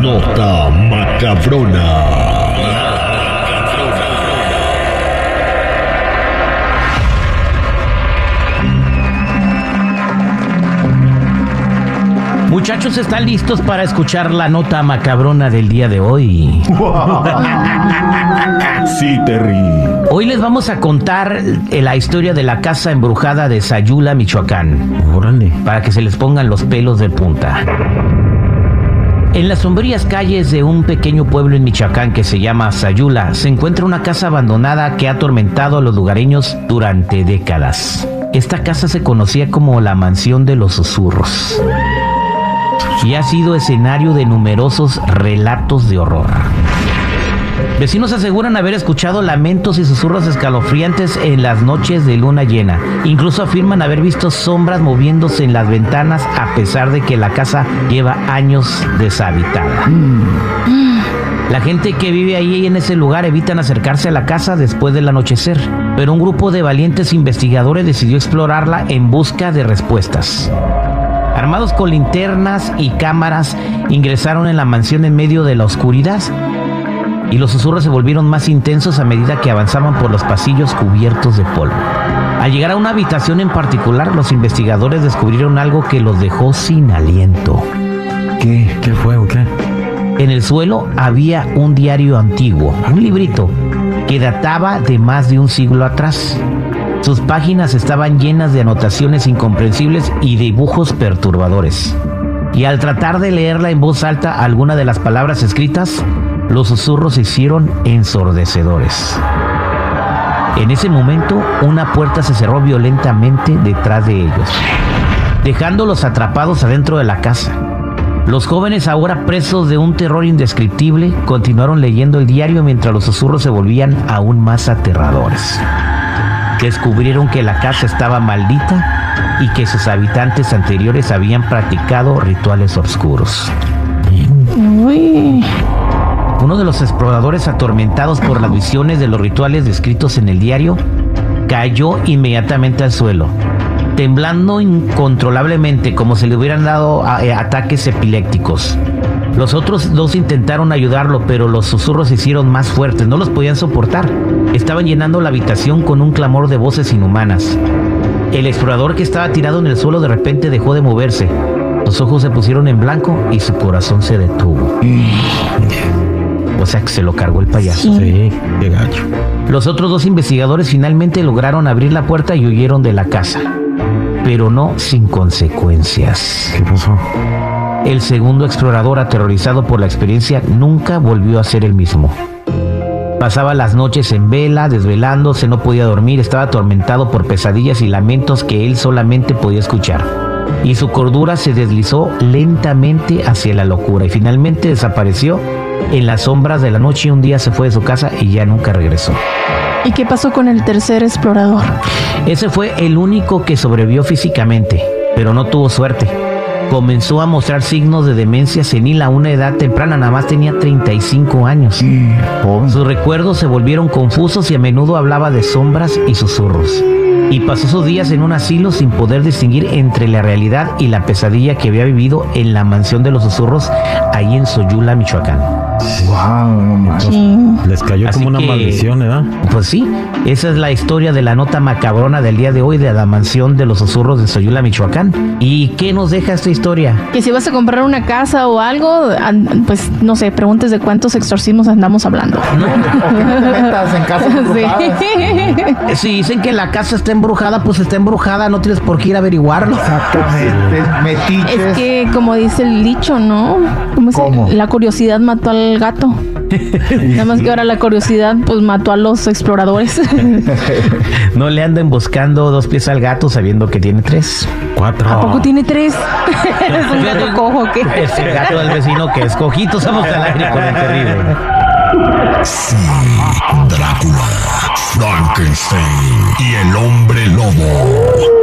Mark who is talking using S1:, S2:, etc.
S1: nota macabrona.
S2: Muchachos, ¿están listos para escuchar la nota macabrona del día de hoy?
S1: Sí, Terry.
S2: Hoy les vamos a contar eh, la historia de la casa embrujada de Sayula, Michoacán.
S3: Órale.
S2: Para que se les pongan los pelos de punta. En las sombrías calles de un pequeño pueblo en Michoacán que se llama Sayula, se encuentra una casa abandonada que ha atormentado a los lugareños durante décadas. Esta casa se conocía como la mansión de los susurros y ha sido escenario de numerosos relatos de horror. Vecinos aseguran haber escuchado lamentos y susurros escalofriantes en las noches de luna llena. Incluso afirman haber visto sombras moviéndose en las ventanas a pesar de que la casa lleva años deshabitada. La gente que vive ahí en ese lugar evitan acercarse a la casa después del anochecer, pero un grupo de valientes investigadores decidió explorarla en busca de respuestas. Armados con linternas y cámaras, ingresaron en la mansión en medio de la oscuridad y los susurros se volvieron más intensos a medida que avanzaban por los pasillos cubiertos de polvo. Al llegar a una habitación en particular, los investigadores descubrieron algo que los dejó sin aliento.
S3: ¿Qué? ¿Qué fue o qué?
S2: En el suelo había un diario antiguo, un librito, que databa de más de un siglo atrás. Sus páginas estaban llenas de anotaciones incomprensibles y dibujos perturbadores. Y al tratar de leerla en voz alta alguna de las palabras escritas, los susurros se hicieron ensordecedores. En ese momento, una puerta se cerró violentamente detrás de ellos, dejándolos atrapados adentro de la casa. Los jóvenes, ahora presos de un terror indescriptible, continuaron leyendo el diario mientras los susurros se volvían aún más aterradores. Descubrieron que la casa estaba maldita y que sus habitantes anteriores habían practicado rituales oscuros. Uno de los exploradores atormentados por las visiones de los rituales descritos en el diario cayó inmediatamente al suelo, temblando incontrolablemente como si le hubieran dado eh, ataques epilépticos. Los otros dos intentaron ayudarlo, pero los susurros se hicieron más fuertes, no los podían soportar. Estaban llenando la habitación con un clamor de voces inhumanas. El explorador que estaba tirado en el suelo de repente dejó de moverse. Sus ojos se pusieron en blanco y su corazón se detuvo. Sea que se lo cargó el payaso.
S3: Sí, qué gacho.
S2: Los otros dos investigadores finalmente lograron abrir la puerta y huyeron de la casa, pero no sin consecuencias.
S3: ¿Qué pasó?
S2: El segundo explorador, aterrorizado por la experiencia, nunca volvió a ser el mismo. Pasaba las noches en vela, desvelándose, no podía dormir, estaba atormentado por pesadillas y lamentos que él solamente podía escuchar. Y su cordura se deslizó lentamente hacia la locura y finalmente desapareció en las sombras de la noche y un día se fue de su casa y ya nunca regresó.
S4: ¿Y qué pasó con el tercer explorador?
S2: Ese fue el único que sobrevivió físicamente, pero no tuvo suerte. Comenzó a mostrar signos de demencia senil a una edad temprana, nada más tenía 35 años. Sus recuerdos se volvieron confusos y a menudo hablaba de sombras y susurros. Y pasó sus días en un asilo sin poder distinguir entre la realidad y la pesadilla que había vivido en la mansión de los susurros ahí en Soyula, Michoacán.
S3: Wow, no.
S4: Sí.
S3: Les cayó
S2: Así
S3: como una
S2: que-
S3: maldición, ¿verdad?
S2: Pues sí, esa es la historia de la nota macabrona del día de hoy de la mansión de los susurros de Soyula, Michoacán. ¿Y qué nos deja esta historia?
S4: Que si vas a comprar una casa o algo, pues no sé, preguntes de cuántos exorcismos andamos hablando.
S5: metas en casas.
S4: Sí.
S2: Si dicen que la casa está embrujada, pues está embrujada, no tienes por qué ir a averiguarlo.
S5: Exactamente. Metiches.
S4: Es que como dice el dicho, ¿no? ¿Cómo,
S5: ¿Cómo?
S4: La curiosidad mató al gato. Nada más que ahora la curiosidad pues mató a los exploradores.
S2: No le anden buscando dos pies al gato sabiendo que tiene tres.
S3: Cuatro.
S4: ¿A poco tiene tres? ¿Es un gato cojo o qué?
S2: Es el gato del vecino que es cojito, somos al aire con el terrible.
S1: Sí, Drácula, Frankenstein y el hombre lobo.